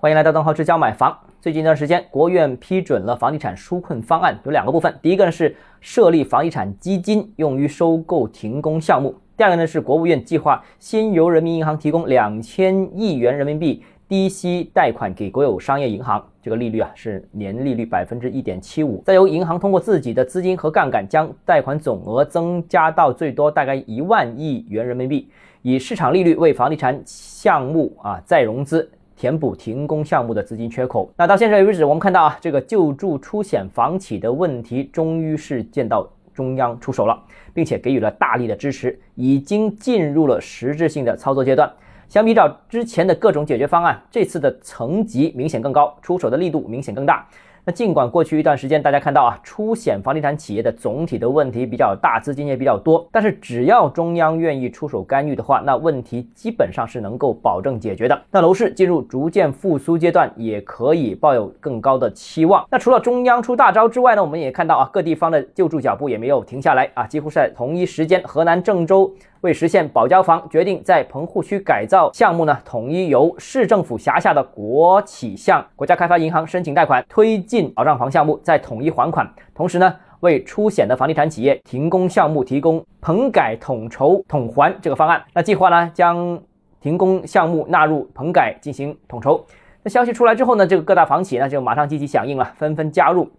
欢迎来到邓浩之家买房。最近一段时间，国务院批准了房地产纾困方案，有两个部分。第一个呢是设立房地产基金，用于收购停工项目；第二个呢是国务院计划先由人民银行提供两千亿元人民币低息贷款给国有商业银行，这个利率啊是年利率百分之一点七五，再由银行通过自己的资金和杠杆，将贷款总额增加到最多大概一万亿元人民币，以市场利率为房地产项目啊再融资。填补停工项目的资金缺口。那到现在为止，我们看到啊，这个救助出险房企的问题，终于是见到中央出手了，并且给予了大力的支持，已经进入了实质性的操作阶段。相比较之前的各种解决方案，这次的层级明显更高，出手的力度明显更大。那尽管过去一段时间大家看到啊，出险房地产企业的总体的问题比较大，资金也比较多，但是只要中央愿意出手干预的话，那问题基本上是能够保证解决的。那楼市进入逐渐复苏阶段，也可以抱有更高的期望。那除了中央出大招之外呢，我们也看到啊，各地方的救助脚步也没有停下来啊，几乎是在同一时间，河南郑州。为实现保交房，决定在棚户区改造项目呢，统一由市政府辖下的国企向国家开发银行申请贷款，推进保障房项目，再统一还款。同时呢，为出险的房地产企业停工项目提供棚改统筹统还这个方案。那计划呢，将停工项目纳入棚改进行统筹。那消息出来之后呢，这个各大房企呢就马上积极响应了，纷纷加入。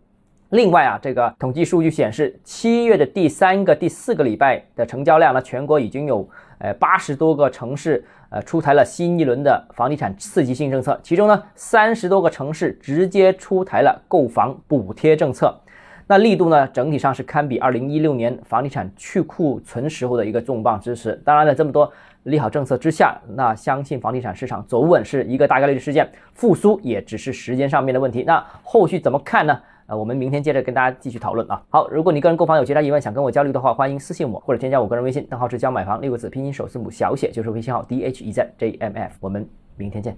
另外啊，这个统计数据显示，七月的第三个、第四个礼拜的成交量呢，全国已经有呃八十多个城市呃出台了新一轮的房地产刺激性政策，其中呢三十多个城市直接出台了购房补贴政策，那力度呢整体上是堪比二零一六年房地产去库存时候的一个重磅支持。当然了，这么多利好政策之下，那相信房地产市场走稳是一个大概率的事件，复苏也只是时间上面的问题。那后续怎么看呢？呃，我们明天接着跟大家继续讨论啊。好，如果你个人购房有其他疑问，想跟我交流的话，欢迎私信我或者添加我个人微信，账号是教买房六个字拼音首字母小写，就是微信号 d h e z j m f。我们明天见。